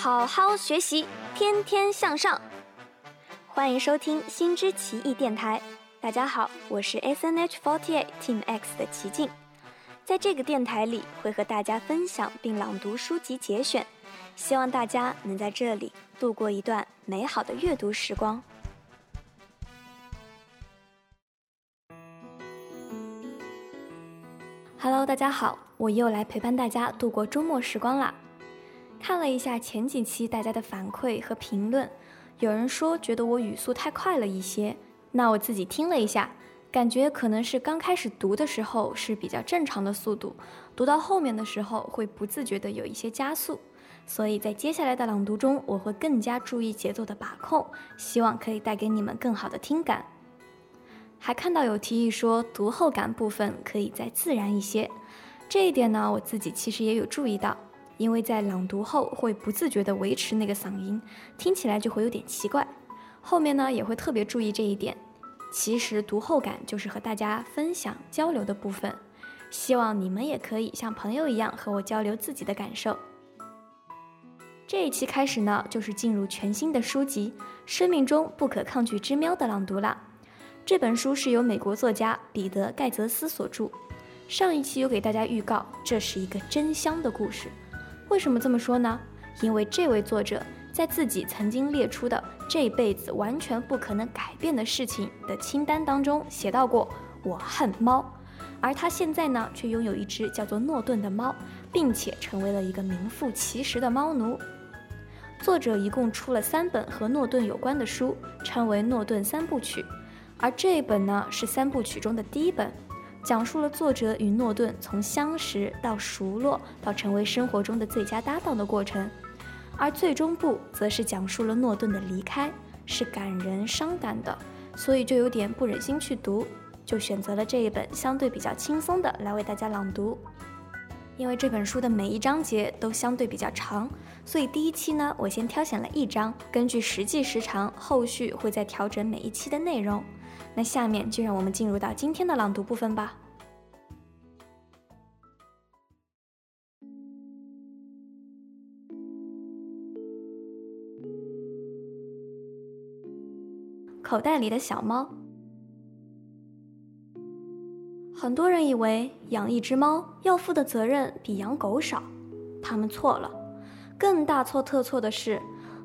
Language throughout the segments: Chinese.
好好学习，天天向上。欢迎收听新知奇异电台。大家好，我是 S N H forty eight Team X 的齐静。在这个电台里，会和大家分享并朗读书籍节选，希望大家能在这里度过一段美好的阅读时光。Hello，大家好，我又来陪伴大家度过周末时光啦。看了一下前几期大家的反馈和评论，有人说觉得我语速太快了一些，那我自己听了一下，感觉可能是刚开始读的时候是比较正常的速度，读到后面的时候会不自觉的有一些加速，所以在接下来的朗读中，我会更加注意节奏的把控，希望可以带给你们更好的听感。还看到有提议说读后感部分可以再自然一些，这一点呢，我自己其实也有注意到，因为在朗读后会不自觉地维持那个嗓音，听起来就会有点奇怪。后面呢也会特别注意这一点。其实读后感就是和大家分享交流的部分，希望你们也可以像朋友一样和我交流自己的感受。这一期开始呢，就是进入全新的书籍《生命中不可抗拒之喵》的朗读了。这本书是由美国作家彼得·盖泽斯所著。上一期有给大家预告，这是一个真香的故事。为什么这么说呢？因为这位作者在自己曾经列出的这辈子完全不可能改变的事情的清单当中写到过“我恨猫”，而他现在呢，却拥有一只叫做诺顿的猫，并且成为了一个名副其实的猫奴。作者一共出了三本和诺顿有关的书，称为《诺顿三部曲》。而这一本呢，是三部曲中的第一本，讲述了作者与诺顿从相识到熟络到成为生活中的最佳搭档的过程，而最终部则是讲述了诺顿的离开，是感人伤感的，所以就有点不忍心去读，就选择了这一本相对比较轻松的来为大家朗读。因为这本书的每一章节都相对比较长，所以第一期呢，我先挑选了一章，根据实际时长，后续会再调整每一期的内容。那下面就让我们进入到今天的朗读部分吧。口袋里的小猫，很多人以为养一只猫要负的责任比养狗少，他们错了。更大错特错的是。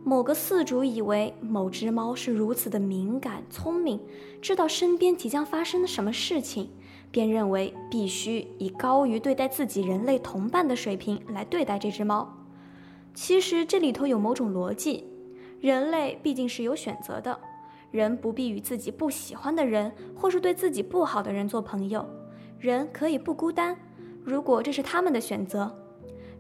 某个饲主以为某只猫是如此的敏感聪明，知道身边即将发生的什么事情，便认为必须以高于对待自己人类同伴的水平来对待这只猫。其实这里头有某种逻辑，人类毕竟是有选择的，人不必与自己不喜欢的人或是对自己不好的人做朋友，人可以不孤单，如果这是他们的选择。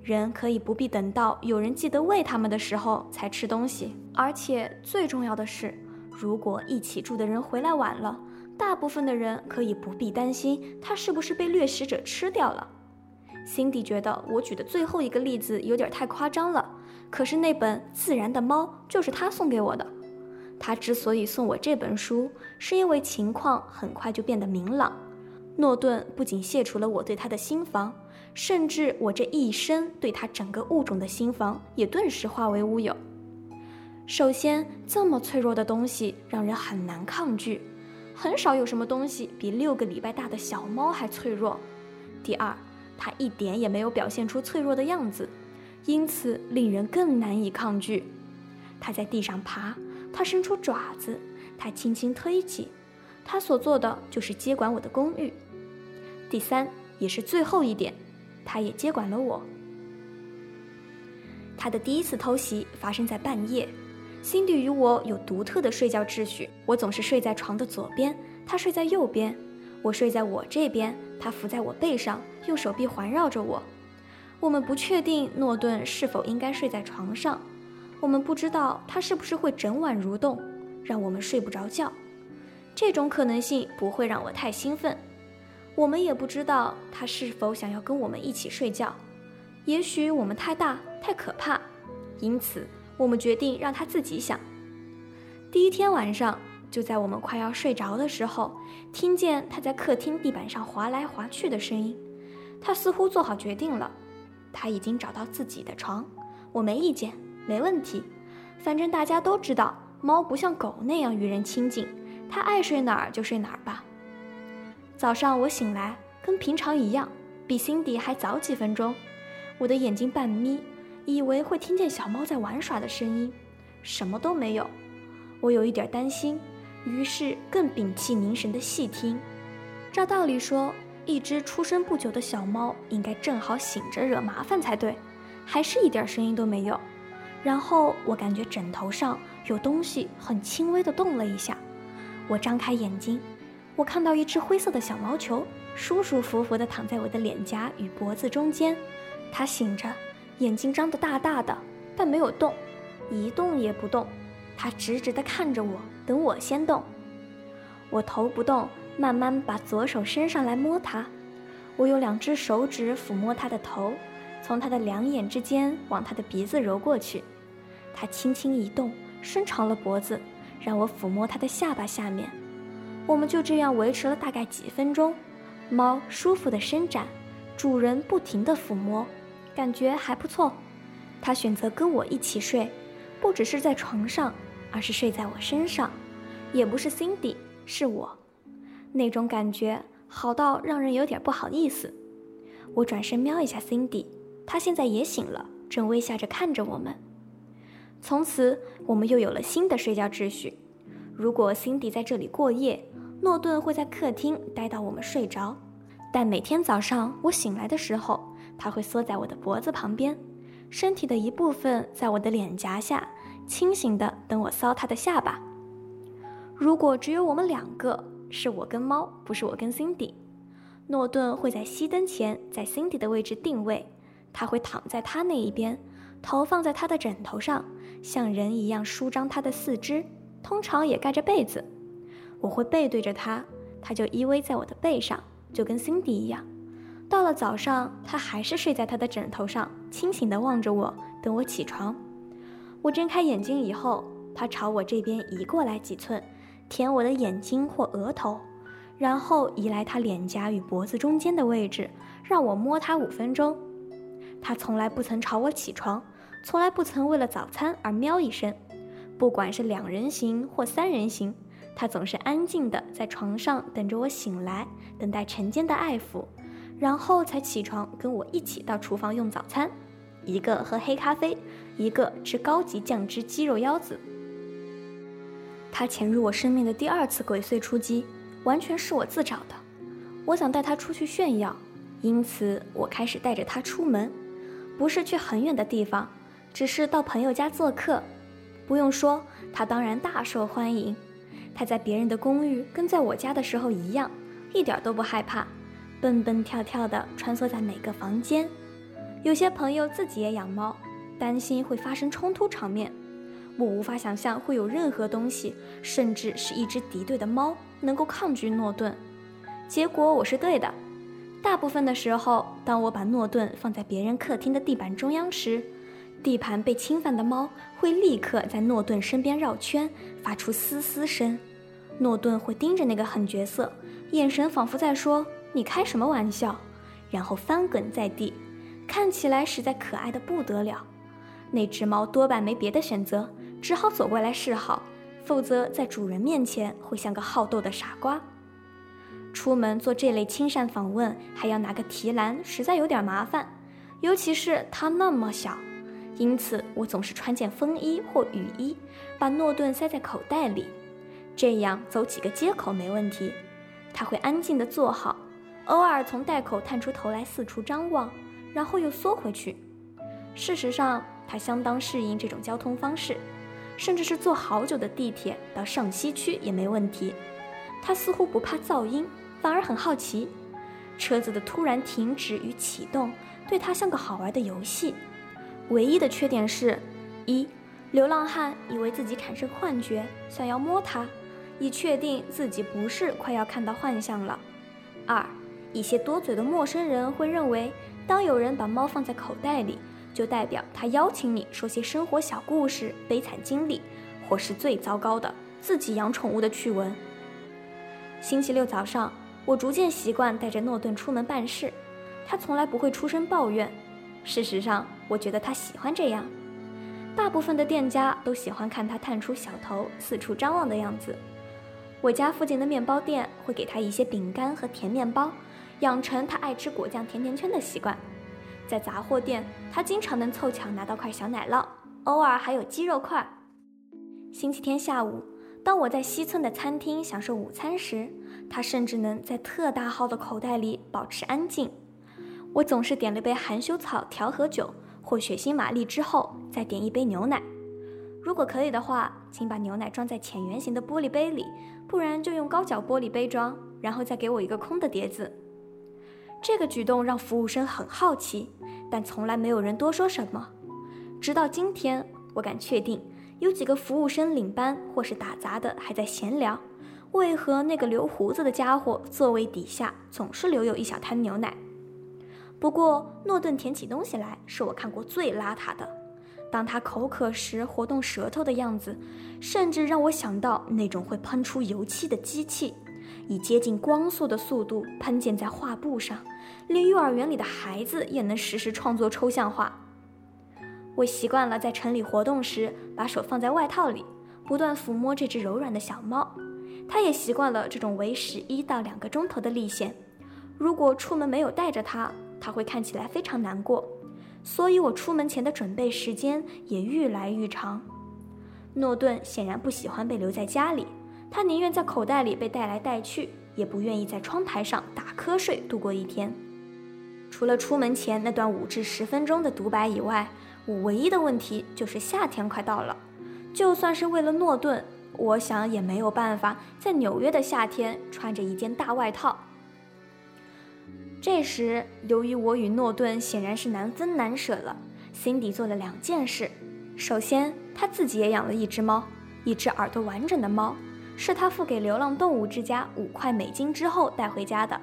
人可以不必等到有人记得喂他们的时候才吃东西，而且最重要的是，如果一起住的人回来晚了，大部分的人可以不必担心他是不是被掠食者吃掉了。辛迪觉得我举的最后一个例子有点太夸张了，可是那本《自然的猫》就是他送给我的。他之所以送我这本书，是因为情况很快就变得明朗。诺顿不仅卸除了我对他的心防。甚至我这一生对他整个物种的心防也顿时化为乌有。首先，这么脆弱的东西让人很难抗拒，很少有什么东西比六个礼拜大的小猫还脆弱。第二，它一点也没有表现出脆弱的样子，因此令人更难以抗拒。它在地上爬，它伸出爪子，它轻轻推挤，它所做的就是接管我的公寓。第三，也是最后一点。他也接管了我。他的第一次偷袭发生在半夜。辛迪与我有独特的睡觉秩序，我总是睡在床的左边，他睡在右边。我睡在我这边，他伏在我背上，用手臂环绕着我。我们不确定诺顿是否应该睡在床上，我们不知道他是不是会整晚蠕动，让我们睡不着觉。这种可能性不会让我太兴奋。我们也不知道他是否想要跟我们一起睡觉，也许我们太大太可怕，因此我们决定让他自己想。第一天晚上，就在我们快要睡着的时候，听见他在客厅地板上滑来滑去的声音。他似乎做好决定了，他已经找到自己的床，我没意见，没问题。反正大家都知道，猫不像狗那样与人亲近，它爱睡哪儿就睡哪儿吧。早上我醒来，跟平常一样，比辛迪还早几分钟。我的眼睛半眯，以为会听见小猫在玩耍的声音，什么都没有。我有一点担心，于是更屏气凝神地细听。照道理说，一只出生不久的小猫应该正好醒着惹麻烦才对，还是一点声音都没有。然后我感觉枕头上有东西很轻微地动了一下，我张开眼睛，我看到一只灰色的小毛球舒舒服服地躺在我的脸颊与脖子中间。它醒着，眼睛张得大大的，但没有动，一动也不动。它直直地看着我，等我先动。我头不动，慢慢把左手伸上来摸它。我用两只手指抚摸它的头，从它的两眼之间往它的鼻子揉过去。它轻轻一动，伸长了脖子，让我抚摸它的下巴下面。我们就这样维持了大概几分钟。猫舒服地伸展，主人不停地抚摸。感觉还不错，它选择跟我一起睡，不只是在床上，而是睡在我身上，也不是 Cindy，是我，那种感觉好到让人有点不好意思。我转身瞄一下 Cindy，她现在也醒了，正微笑着看着我们。从此，我们又有了新的睡觉秩序。如果 Cindy 在这里过夜，诺顿会在客厅待到我们睡着，但每天早上我醒来的时候。他会缩在我的脖子旁边，身体的一部分在我的脸颊下，清醒的等我搔他的下巴。如果只有我们两个，是我跟猫，不是我跟 Cindy，诺顿会在熄灯前在 Cindy 的位置定位，他会躺在他那一边，头放在他的枕头上，像人一样舒张他的四肢，通常也盖着被子。我会背对着他，他就依偎在我的背上，就跟 Cindy 一样。到了早上，他还是睡在他的枕头上，清醒地望着我，等我起床。我睁开眼睛以后，他朝我这边移过来几寸，舔我的眼睛或额头，然后移来他脸颊与脖子中间的位置，让我摸他五分钟。他从来不曾吵我起床，从来不曾为了早餐而喵一声。不管是两人行或三人行，他总是安静地在床上等着我醒来，等待晨间的爱抚。然后才起床，跟我一起到厨房用早餐，一个喝黑咖啡，一个吃高级酱汁鸡肉腰子。他潜入我生命的第二次鬼祟出击，完全是我自找的。我想带他出去炫耀，因此我开始带着他出门，不是去很远的地方，只是到朋友家做客。不用说，他当然大受欢迎。他在别人的公寓跟在我家的时候一样，一点都不害怕。蹦蹦跳跳地穿梭在每个房间，有些朋友自己也养猫，担心会发生冲突场面。我无法想象会有任何东西，甚至是一只敌对的猫，能够抗拒诺顿。结果我是对的。大部分的时候，当我把诺顿放在别人客厅的地板中央时，地盘被侵犯的猫会立刻在诺顿身边绕圈，发出嘶嘶声。诺顿会盯着那个狠角色，眼神仿佛在说。你开什么玩笑？然后翻滚在地，看起来实在可爱的不得了。那只猫多半没别的选择，只好走过来示好，否则在主人面前会像个好斗的傻瓜。出门做这类亲善访问，还要拿个提篮，实在有点麻烦，尤其是它那么小。因此，我总是穿件风衣或雨衣，把诺顿塞在口袋里，这样走几个街口没问题。他会安静地坐好。偶尔从袋口探出头来四处张望，然后又缩回去。事实上，他相当适应这种交通方式，甚至是坐好久的地铁到上西区也没问题。他似乎不怕噪音，反而很好奇。车子的突然停止与启动对他像个好玩的游戏。唯一的缺点是：一，流浪汉以为自己产生幻觉，想要摸它，以确定自己不是快要看到幻象了；二。一些多嘴的陌生人会认为，当有人把猫放在口袋里，就代表他邀请你说些生活小故事、悲惨经历，或是最糟糕的自己养宠物的趣闻。星期六早上，我逐渐习惯带着诺顿出门办事，他从来不会出声抱怨。事实上，我觉得他喜欢这样。大部分的店家都喜欢看他探出小头、四处张望的样子。我家附近的面包店会给他一些饼干和甜面包，养成他爱吃果酱甜甜圈的习惯。在杂货店，他经常能凑巧拿到块小奶酪，偶尔还有鸡肉块。星期天下午，当我在西村的餐厅享受午餐时，他甚至能在特大号的口袋里保持安静。我总是点了杯含羞草调和酒或血腥玛丽之后，再点一杯牛奶。如果可以的话，请把牛奶装在浅圆形的玻璃杯里，不然就用高脚玻璃杯装，然后再给我一个空的碟子。这个举动让服务生很好奇，但从来没有人多说什么。直到今天，我敢确定，有几个服务生领班或是打杂的还在闲聊，为何那个留胡子的家伙座位底下总是留有一小滩牛奶。不过，诺顿舔起东西来是我看过最邋遢的。当他口渴时活动舌头的样子，甚至让我想到那种会喷出油漆的机器，以接近光速的速度喷溅在画布上，连幼儿园里的孩子也能实时创作抽象画。我习惯了在城里活动时把手放在外套里，不断抚摸这只柔软的小猫。它也习惯了这种为时一到两个钟头的历险。如果出门没有带着它，他会看起来非常难过，所以我出门前的准备时间也愈来愈长。诺顿显然不喜欢被留在家里，他宁愿在口袋里被带来带去，也不愿意在窗台上打瞌睡度过一天。除了出门前那段五至十分钟的独白以外，我唯一的问题就是夏天快到了。就算是为了诺顿，我想也没有办法在纽约的夏天穿着一件大外套。这时，由于我与诺顿显然是难分难舍了辛迪做了两件事。首先，他自己也养了一只猫，一只耳朵完整的猫，是他付给流浪动物之家五块美金之后带回家的。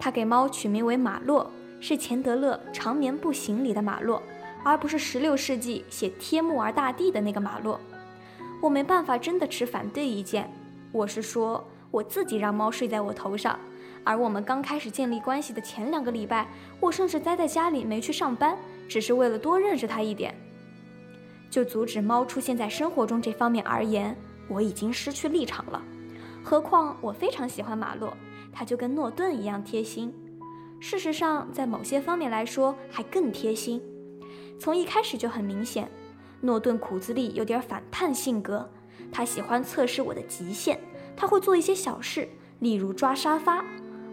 他给猫取名为马洛，是钱德勒《长眠不醒》里的马洛，而不是16世纪写《帖木儿大帝》的那个马洛。我没办法真的持反对意见，我是说，我自己让猫睡在我头上。而我们刚开始建立关系的前两个礼拜，我甚至待在家里没去上班，只是为了多认识他一点。就阻止猫出现在生活中这方面而言，我已经失去立场了。何况我非常喜欢马洛，他就跟诺顿一样贴心。事实上，在某些方面来说还更贴心。从一开始就很明显，诺顿骨子里有点反叛性格，他喜欢测试我的极限，他会做一些小事，例如抓沙发。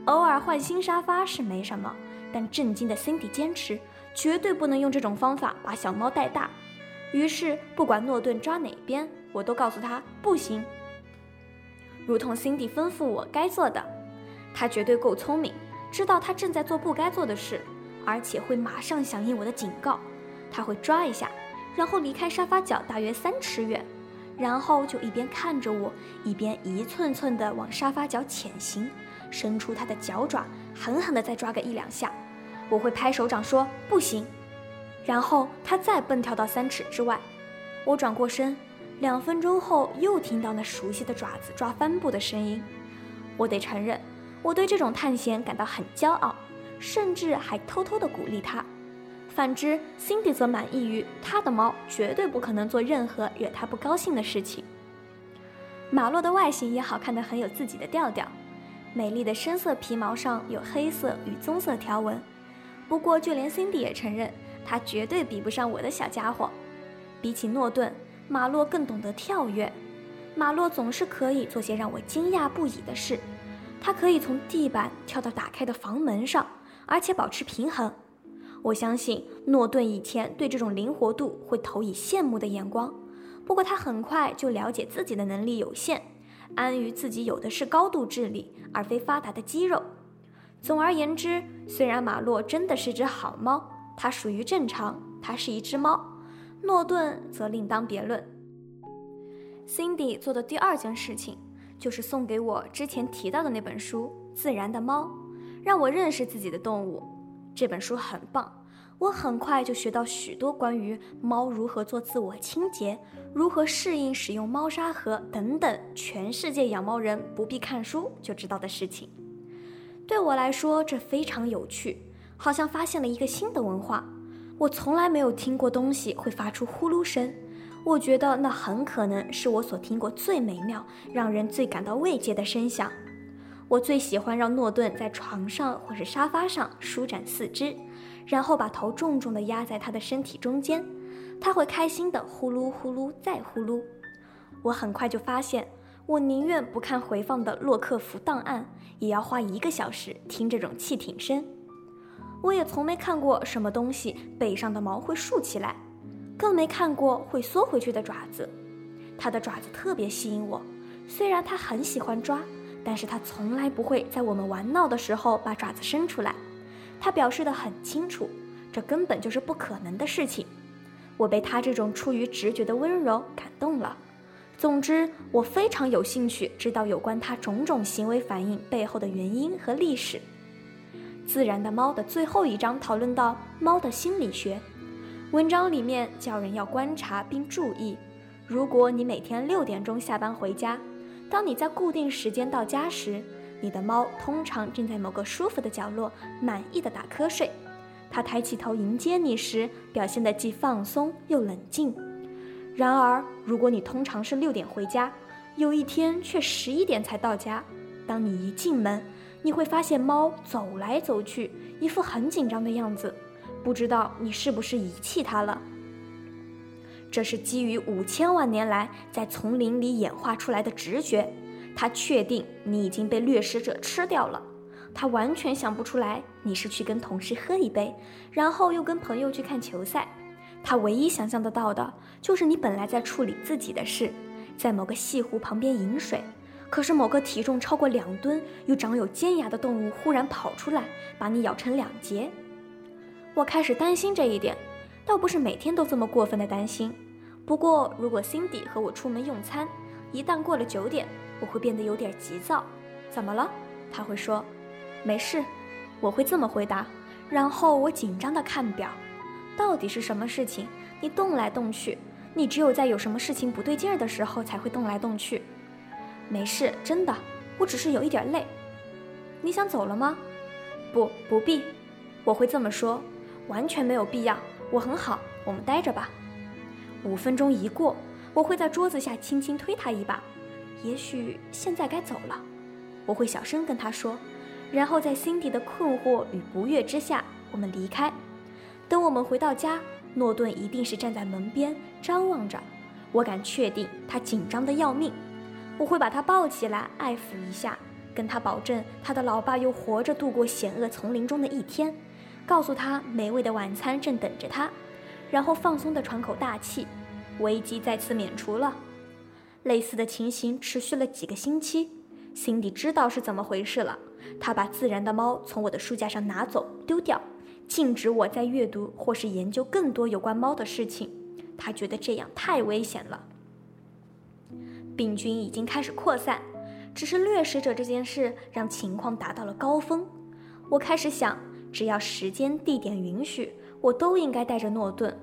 偶尔换新沙发是没什么，但震惊的 Cindy 坚持绝对不能用这种方法把小猫带大。于是，不管诺顿抓哪边，我都告诉他不行。如同 Cindy 吩咐我该做的，他绝对够聪明，知道他正在做不该做的事，而且会马上响应我的警告。他会抓一下，然后离开沙发角大约三尺远，然后就一边看着我，一边一寸寸地往沙发角潜行。伸出他的脚爪，狠狠地再抓个一两下，我会拍手掌说不行，然后他再蹦跳到三尺之外。我转过身，两分钟后又听到那熟悉的爪子抓帆布的声音。我得承认，我对这种探险感到很骄傲，甚至还偷偷地鼓励他。反之，Cindy 则满意于他的猫绝对不可能做任何惹他不高兴的事情。马洛的外形也好看得很有自己的调调。美丽的深色皮毛上有黑色与棕色条纹，不过就连 Cindy 也承认，它绝对比不上我的小家伙。比起诺顿，马洛更懂得跳跃。马洛总是可以做些让我惊讶不已的事，他可以从地板跳到打开的房门上，而且保持平衡。我相信诺顿以前对这种灵活度会投以羡慕的眼光，不过他很快就了解自己的能力有限。安于自己有的是高度智力，而非发达的肌肉。总而言之，虽然马洛真的是只好猫，它属于正常，它是一只猫。诺顿则另当别论。Cindy 做的第二件事情，就是送给我之前提到的那本书《自然的猫》，让我认识自己的动物。这本书很棒。我很快就学到许多关于猫如何做自我清洁、如何适应使用猫砂盒等等全世界养猫人不必看书就知道的事情。对我来说，这非常有趣，好像发现了一个新的文化。我从来没有听过东西会发出呼噜声，我觉得那很可能是我所听过最美妙、让人最感到慰藉的声响。我最喜欢让诺顿在床上或是沙发上舒展四肢，然后把头重重地压在他的身体中间，他会开心地呼噜呼噜再呼噜。我很快就发现，我宁愿不看回放的洛克福档案，也要花一个小时听这种气挺声。我也从没看过什么东西背上的毛会竖起来。更没看过会缩回去的爪子，它的爪子特别吸引我。虽然它很喜欢抓，但是它从来不会在我们玩闹的时候把爪子伸出来。他表示得很清楚，这根本就是不可能的事情。我被他这种出于直觉的温柔感动了。总之，我非常有兴趣知道有关他种种行为反应背后的原因和历史。自然的猫的最后一章讨论到猫的心理学。文章里面叫人要观察并注意，如果你每天六点钟下班回家，当你在固定时间到家时，你的猫通常正在某个舒服的角落满意的打瞌睡。它抬起头迎接你时，表现得既放松又冷静。然而，如果你通常是六点回家，有一天却十一点才到家，当你一进门，你会发现猫走来走去，一副很紧张的样子。不知道你是不是遗弃它了？这是基于五千万年来在丛林里演化出来的直觉。他确定你已经被掠食者吃掉了。他完全想不出来你是去跟同事喝一杯，然后又跟朋友去看球赛。他唯一想象得到的就是你本来在处理自己的事，在某个西湖旁边饮水，可是某个体重超过两吨又长有尖牙的动物忽然跑出来，把你咬成两截。我开始担心这一点，倒不是每天都这么过分的担心。不过，如果 Cindy 和我出门用餐，一旦过了九点，我会变得有点急躁。怎么了？他会说：“没事。”我会这么回答，然后我紧张地看表，到底是什么事情？你动来动去，你只有在有什么事情不对劲儿的时候才会动来动去。没事，真的，我只是有一点累。你想走了吗？不，不必。我会这么说。完全没有必要，我很好，我们待着吧。五分钟一过，我会在桌子下轻轻推他一把。也许现在该走了，我会小声跟他说。然后在辛迪的困惑与不悦之下，我们离开。等我们回到家，诺顿一定是站在门边张望着。我敢确定他紧张的要命。我会把他抱起来爱抚一下，跟他保证他的老爸又活着度过险恶丛林中的一天。告诉他美味的晚餐正等着他，然后放松地喘口大气，危机再次免除了。类似的情形持续了几个星期，辛迪知道是怎么回事了。他把自然的猫从我的书架上拿走丢掉，禁止我再阅读或是研究更多有关猫的事情。他觉得这样太危险了。病菌已经开始扩散，只是掠食者这件事让情况达到了高峰。我开始想。只要时间地点允许，我都应该带着诺顿。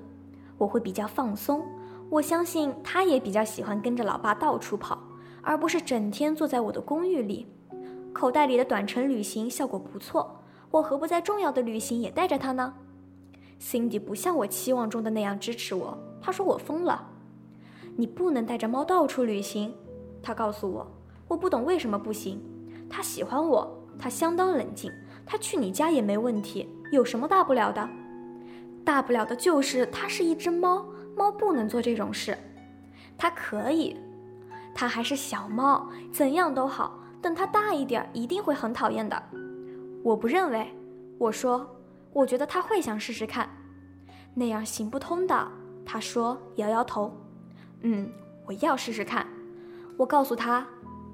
我会比较放松。我相信他也比较喜欢跟着老爸到处跑，而不是整天坐在我的公寓里。口袋里的短程旅行效果不错，我何不在重要的旅行也带着他呢？Cindy 不像我期望中的那样支持我，他说我疯了。你不能带着猫到处旅行，他告诉我。我不懂为什么不行。他喜欢我，他相当冷静。他去你家也没问题，有什么大不了的？大不了的就是它是一只猫，猫不能做这种事。它可以，它还是小猫，怎样都好。等它大一点，一定会很讨厌的。我不认为，我说，我觉得它会想试试看，那样行不通的。他说，摇摇头。嗯，我要试试看。我告诉他，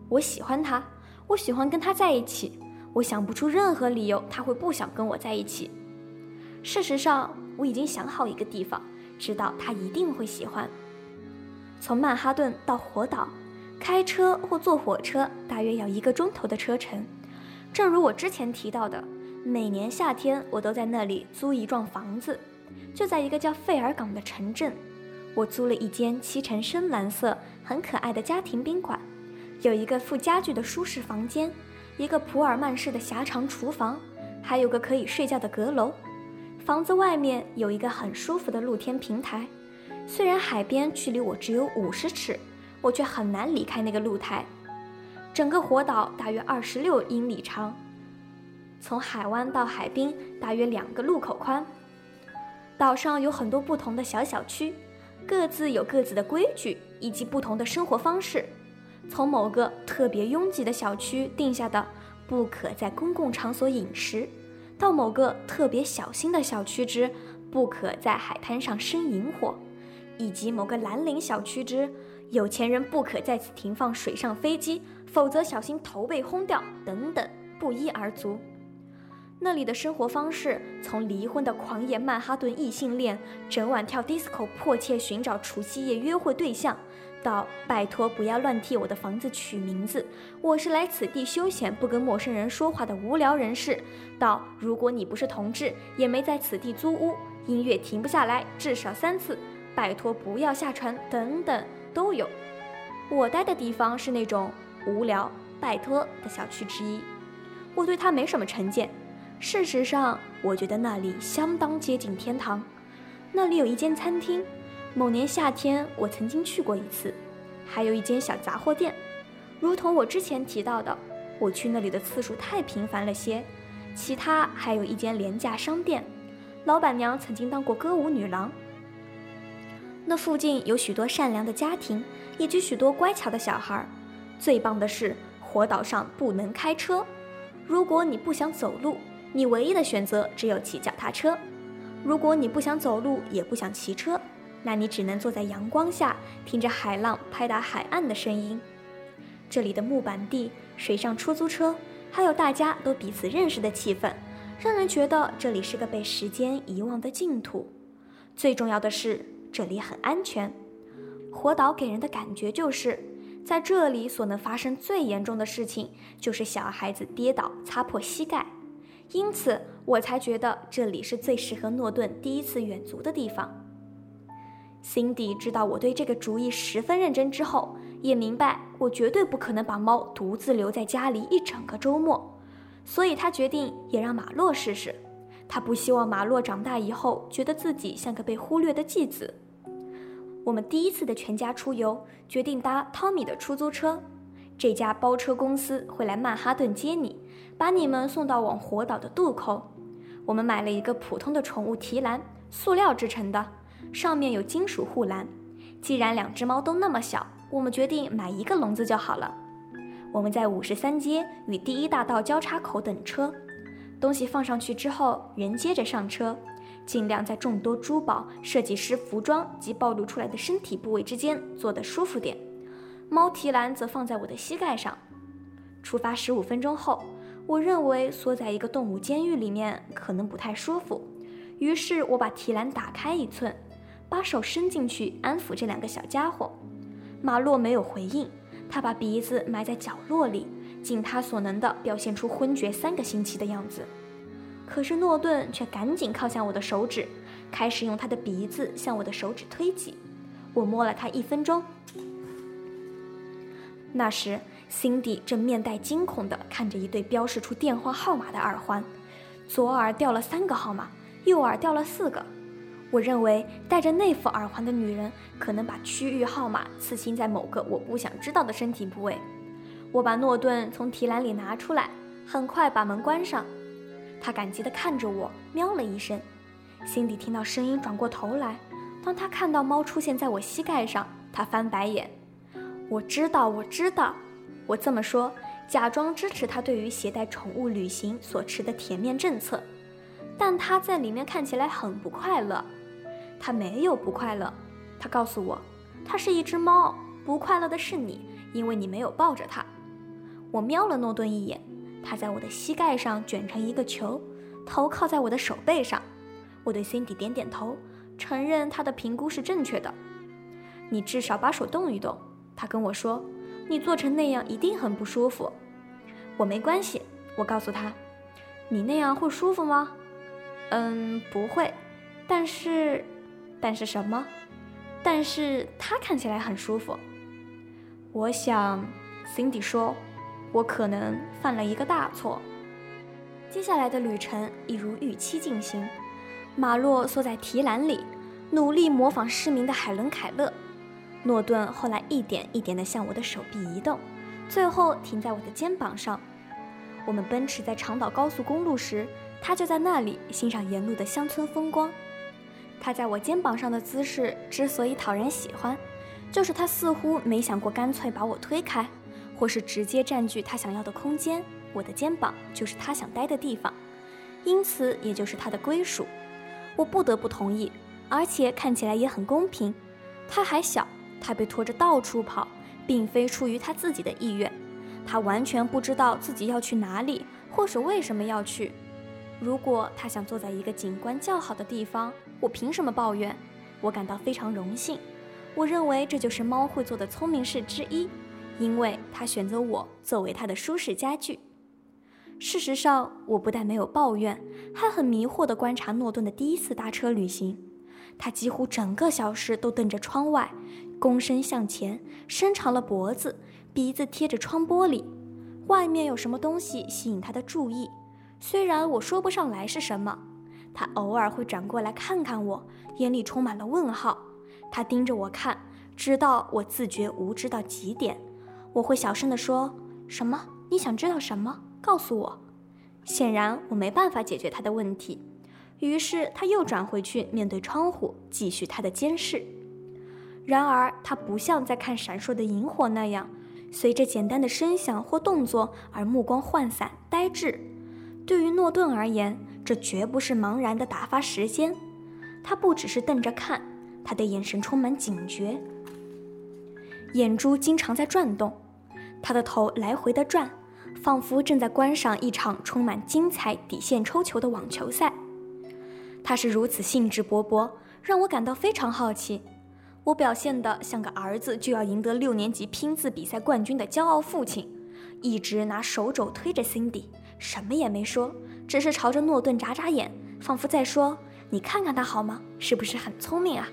我喜欢它，我喜欢跟它在一起。我想不出任何理由他会不想跟我在一起。事实上，我已经想好一个地方，知道他一定会喜欢。从曼哈顿到火岛，开车或坐火车大约要一个钟头的车程。正如我之前提到的，每年夏天我都在那里租一幢房子，就在一个叫费尔港的城镇。我租了一间漆成深蓝色、很可爱的家庭宾馆，有一个附家具的舒适房间。一个普尔曼式的狭长厨房，还有个可以睡觉的阁楼。房子外面有一个很舒服的露天平台，虽然海边距离我只有五十尺，我却很难离开那个露台。整个火岛大约二十六英里长，从海湾到海滨大约两个路口宽。岛上有很多不同的小小区，各自有各自的规矩以及不同的生活方式。从某个特别拥挤的小区定下的不可在公共场所饮食，到某个特别小心的小区之不可在海滩上生营火，以及某个蓝领小区之有钱人不可在此停放水上飞机。否则，小心头被轰掉。等等，不一而足。那里的生活方式，从离婚的狂野曼哈顿异性恋，整晚跳 disco，迫切寻找除夕夜约会对象，到拜托不要乱替我的房子取名字，我是来此地休闲，不跟陌生人说话的无聊人士，到如果你不是同志，也没在此地租屋，音乐停不下来，至少三次，拜托不要下船，等等都有。我待的地方是那种。无聊，拜托的小区之一，我对它没什么成见。事实上，我觉得那里相当接近天堂。那里有一间餐厅，某年夏天我曾经去过一次，还有一间小杂货店。如同我之前提到的，我去那里的次数太频繁了些。其他还有一间廉价商店，老板娘曾经当过歌舞女郎。那附近有许多善良的家庭，以及许多乖巧的小孩。最棒的是，火岛上不能开车。如果你不想走路，你唯一的选择只有骑脚踏车。如果你不想走路，也不想骑车，那你只能坐在阳光下，听着海浪拍打海岸的声音。这里的木板地、水上出租车，还有大家都彼此认识的气氛，让人觉得这里是个被时间遗忘的净土。最重要的是，这里很安全。火岛给人的感觉就是。在这里所能发生最严重的事情，就是小孩子跌倒擦破膝盖，因此我才觉得这里是最适合诺顿第一次远足的地方。Cindy 知道我对这个主意十分认真之后，也明白我绝对不可能把猫独自留在家里一整个周末，所以她决定也让马洛试试。她不希望马洛长大以后觉得自己像个被忽略的继子。我们第一次的全家出游，决定搭汤米的出租车。这家包车公司会来曼哈顿接你，把你们送到往火岛的渡口。我们买了一个普通的宠物提篮，塑料制成的，上面有金属护栏。既然两只猫都那么小，我们决定买一个笼子就好了。我们在五十三街与第一大道交叉口等车，东西放上去之后，人接着上车。尽量在众多珠宝、设计师服装及暴露出来的身体部位之间坐得舒服点。猫提篮则放在我的膝盖上。出发十五分钟后，我认为缩在一个动物监狱里面可能不太舒服，于是我把提篮打开一寸，把手伸进去安抚这两个小家伙。马洛没有回应，他把鼻子埋在角落里，尽他所能的表现出昏厥三个星期的样子。可是诺顿却赶紧靠向我的手指，开始用他的鼻子向我的手指推挤。我摸了他一分钟。那时，Cindy 正面带惊恐地看着一对标示出电话号码的耳环，左耳掉了三个号码，右耳掉了四个。我认为戴着那副耳环的女人可能把区域号码刺青在某个我不想知道的身体部位。我把诺顿从提篮里拿出来，很快把门关上。他感激地看着我，喵了一声。辛迪听到声音，转过头来。当他看到猫出现在我膝盖上，他翻白眼。我知道，我知道。我这么说，假装支持他对于携带宠物旅行所持的甜面政策。但他在里面看起来很不快乐。他没有不快乐。他告诉我，他是一只猫。不快乐的是你，因为你没有抱着它。我瞄了诺顿一眼。他在我的膝盖上卷成一个球，头靠在我的手背上。我对 Cindy 点点头，承认他的评估是正确的。你至少把手动一动，他跟我说。你做成那样一定很不舒服。我没关系，我告诉他。你那样会舒服吗？嗯，不会。但是，但是什么？但是他看起来很舒服。我想，Cindy 说。我可能犯了一个大错。接下来的旅程一如预期进行。马洛缩在提篮里，努力模仿失明的海伦·凯勒。诺顿后来一点一点地向我的手臂移动，最后停在我的肩膀上。我们奔驰在长岛高速公路时，他就在那里欣赏沿路的乡村风光。他在我肩膀上的姿势之所以讨人喜欢，就是他似乎没想过干脆把我推开，或是直接占据他想要的空间。我的肩膀就是他想待的地方，因此也就是他的归属。我不得不同意，而且看起来也很公平。他还小。他被拖着到处跑，并非出于他自己的意愿，他完全不知道自己要去哪里，或是为什么要去。如果他想坐在一个景观较好的地方，我凭什么抱怨？我感到非常荣幸。我认为这就是猫会做的聪明事之一，因为它选择我作为它的舒适家具。事实上，我不但没有抱怨，还很迷惑地观察诺顿的第一次搭车旅行。他几乎整个小时都瞪着窗外。躬身向前，伸长了脖子，鼻子贴着窗玻璃。外面有什么东西吸引他的注意？虽然我说不上来是什么。他偶尔会转过来看看我，眼里充满了问号。他盯着我看，直到我自觉无知到极点。我会小声地说：“什么？你想知道什么？告诉我。”显然我没办法解决他的问题。于是他又转回去，面对窗户，继续他的监视。然而，他不像在看闪烁的萤火那样，随着简单的声响或动作而目光涣散、呆滞。对于诺顿而言，这绝不是茫然的打发时间。他不只是瞪着看，他的眼神充满警觉，眼珠经常在转动，他的头来回的转，仿佛正在观赏一场充满精彩底线抽球的网球赛。他是如此兴致勃勃，让我感到非常好奇。我表现得像个儿子就要赢得六年级拼字比赛冠军的骄傲父亲，一直拿手肘推着 Cindy，什么也没说，只是朝着诺顿眨眨眼，仿佛在说：“你看看他好吗？是不是很聪明啊？”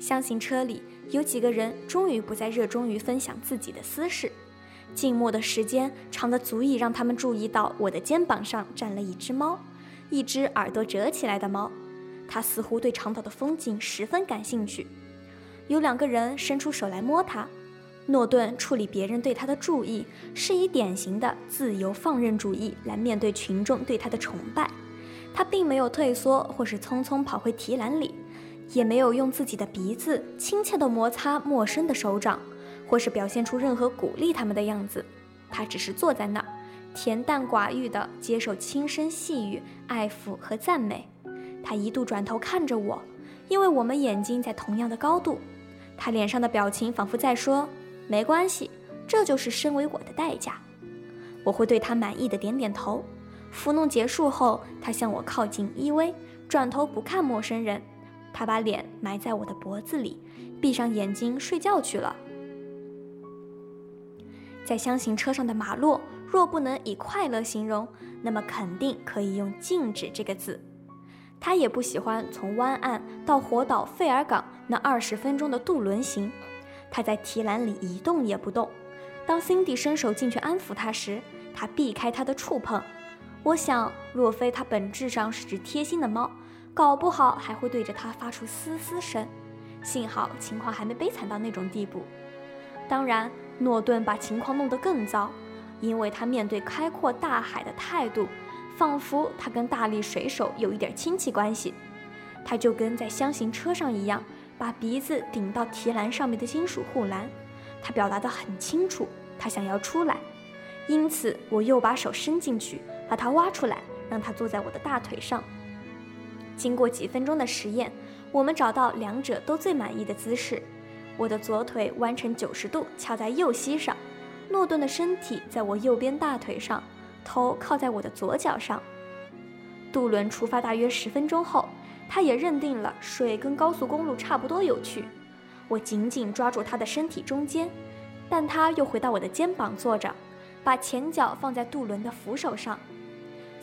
箱型车里有几个人终于不再热衷于分享自己的私事，静默的时间长得足以让他们注意到我的肩膀上站了一只猫，一只耳朵折起来的猫，它似乎对长岛的风景十分感兴趣。有两个人伸出手来摸他，诺顿处理别人对他的注意，是以典型的自由放任主义来面对群众对他的崇拜。他并没有退缩，或是匆匆跑回提篮里，也没有用自己的鼻子亲切地摩擦陌生的手掌，或是表现出任何鼓励他们的样子。他只是坐在那儿，恬淡寡欲地接受轻声细语、爱抚和赞美。他一度转头看着我，因为我们眼睛在同样的高度。他脸上的表情仿佛在说：“没关系，这就是身为我的代价。”我会对他满意的点点头。抚弄结束后，他向我靠近依偎，转头不看陌生人。他把脸埋在我的脖子里，闭上眼睛睡觉去了。在箱型车上的马洛，若不能以快乐形容，那么肯定可以用静止这个字。他也不喜欢从湾岸到火岛费尔港那二十分钟的渡轮行。他在提篮里一动也不动。当 Cindy 伸手进去安抚他时，他避开他的触碰。我想，若非他本质上是只贴心的猫，搞不好还会对着他发出嘶嘶声。幸好情况还没悲惨到那种地步。当然，诺顿把情况弄得更糟，因为他面对开阔大海的态度。仿佛他跟大力水手有一点亲戚关系，他就跟在箱型车上一样，把鼻子顶到提篮上面的金属护栏。他表达得很清楚，他想要出来，因此我又把手伸进去，把他挖出来，让他坐在我的大腿上。经过几分钟的实验，我们找到两者都最满意的姿势：我的左腿弯成九十度翘在右膝上，诺顿的身体在我右边大腿上。头靠在我的左脚上。渡轮出发大约十分钟后，他也认定了水跟高速公路差不多有趣。我紧紧抓住他的身体中间，但他又回到我的肩膀坐着，把前脚放在渡轮的扶手上。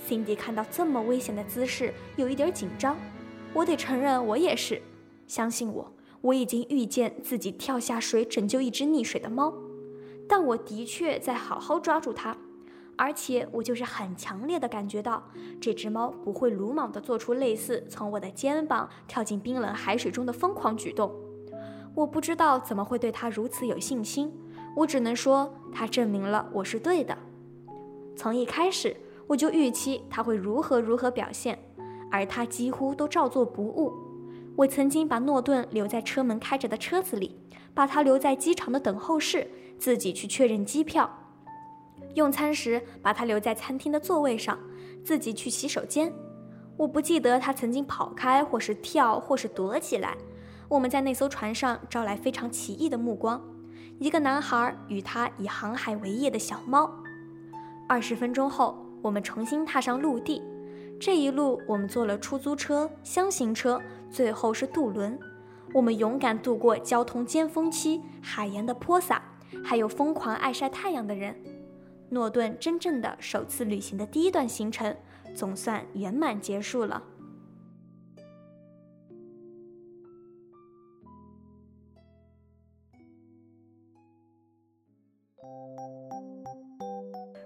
Cindy 看到这么危险的姿势，有一点紧张。我得承认，我也是。相信我，我已经遇见自己跳下水拯救一只溺水的猫，但我的确在好好抓住它。而且我就是很强烈的感觉到，这只猫不会鲁莽地做出类似从我的肩膀跳进冰冷海水中的疯狂举动。我不知道怎么会对它如此有信心，我只能说它证明了我是对的。从一开始我就预期它会如何如何表现，而它几乎都照做不误。我曾经把诺顿留在车门开着的车子里，把他留在机场的等候室，自己去确认机票。用餐时，把他留在餐厅的座位上，自己去洗手间。我不记得他曾经跑开，或是跳，或是躲起来。我们在那艘船上招来非常奇异的目光：一个男孩与他以航海为业的小猫。二十分钟后，我们重新踏上陆地。这一路，我们坐了出租车、箱型车，最后是渡轮。我们勇敢度过交通尖峰期、海盐的泼洒，还有疯狂爱晒太阳的人。诺顿真正的首次旅行的第一段行程，总算圆满结束了。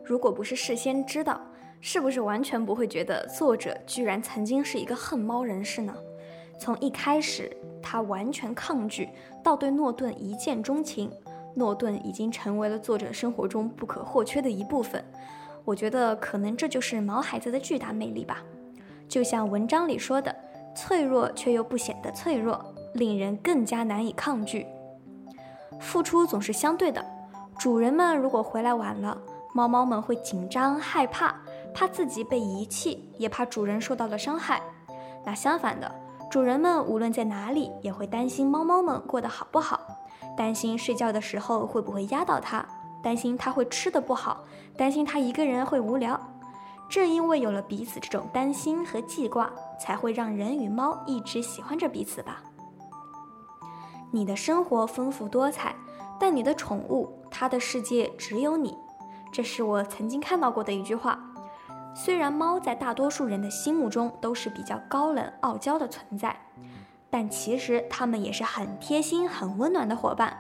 如果不是事先知道，是不是完全不会觉得作者居然曾经是一个恨猫人士呢？从一开始他完全抗拒，到对诺顿一见钟情。诺顿已经成为了作者生活中不可或缺的一部分，我觉得可能这就是毛孩子的巨大魅力吧。就像文章里说的，脆弱却又不显得脆弱，令人更加难以抗拒。付出总是相对的，主人们如果回来晚了，猫猫们会紧张害怕，怕自己被遗弃，也怕主人受到了伤害。那相反的，主人们无论在哪里，也会担心猫猫们过得好不好。担心睡觉的时候会不会压到它，担心它会吃的不好，担心它一个人会无聊。正因为有了彼此这种担心和记挂，才会让人与猫一直喜欢着彼此吧。你的生活丰富多彩，但你的宠物，它的世界只有你。这是我曾经看到过的一句话。虽然猫在大多数人的心目中都是比较高冷傲娇的存在。但其实它们也是很贴心、很温暖的伙伴。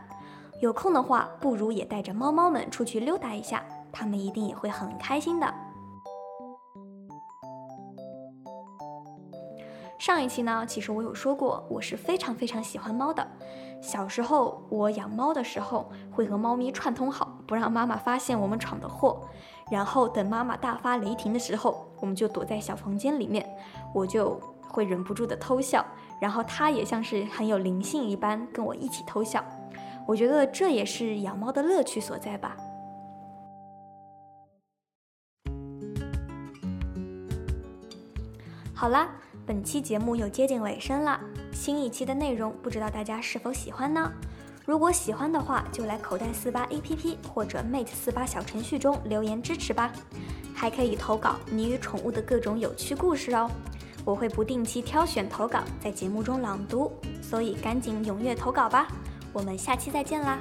有空的话，不如也带着猫猫们出去溜达一下，它们一定也会很开心的。上一期呢，其实我有说过，我是非常非常喜欢猫的。小时候我养猫的时候，会和猫咪串通好，不让妈妈发现我们闯的祸。然后等妈妈大发雷霆的时候，我们就躲在小房间里面，我就会忍不住的偷笑。然后它也像是很有灵性一般，跟我一起偷笑。我觉得这也是养猫的乐趣所在吧。好啦，本期节目又接近尾声了，新一期的内容不知道大家是否喜欢呢？如果喜欢的话，就来口袋四八 APP 或者 Mate 四八小程序中留言支持吧，还可以投稿你与宠物的各种有趣故事哦。我会不定期挑选投稿，在节目中朗读，所以赶紧踊跃投稿吧！我们下期再见啦！